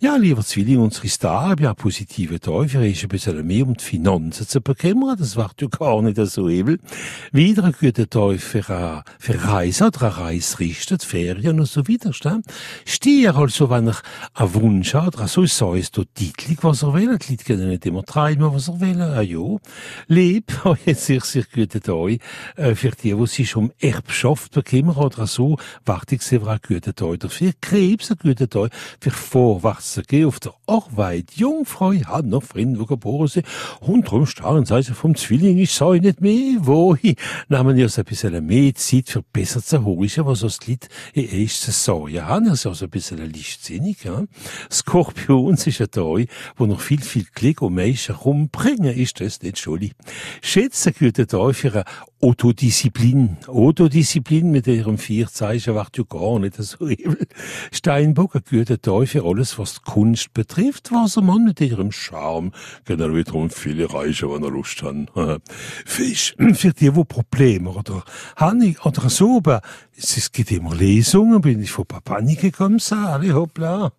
Ja, lieber Zwilling, unsere Star, ja, positive Teufel, ist ein bisschen mehr um die Finanzen zu bekümmern. Das wird ja gar nicht so übel. Wieder ein guter Teufel für, für Reise oder eine Reisrichter, Ferien und so weiter. Stier also, wenn er einen Wunsch hat, oder so, so ist dort titlig, was er will. Die Leute können nicht immer treiben, was er will. Ah, ja. Lieb, jetzt sehr, sehr guter Tag, äh, für die, die sich um Erbschaft bekümmern oder so, warte ich sehr ein guter. Oder für Krebs ein guter Tag, für Vorwärts gehen auf der Arbeit. Jungfrau hat noch die geboren. Und drum starren sie vom Zwilling, ich sage nicht mehr, wo ich, nehmen ja so ein bisschen mehr Zeit für besser zu holen, was das Lied ist zu sagen. Ja, das ist also ein bisschen lichtsinnig, ja. Skorpion ist ein Tag, wo noch viel, viel Klick und Menschen rumbringen, ist das nicht schuldig. Schätze gute Tag für eine Autodisziplin. Autodisziplin mit ihrem vier Zeichen ja gar nicht so übel. Steinbock, ein guter Tag für alles, was Kunst betrifft, was ein Mann mit ihrem Charme, er wiederum viele reichen, wenn er Lust hat. Fisch, für die, wo Probleme oder Hanni oder so, aber es gibt immer Lesungen, bin ich von Papani gekommen, sage hoppla.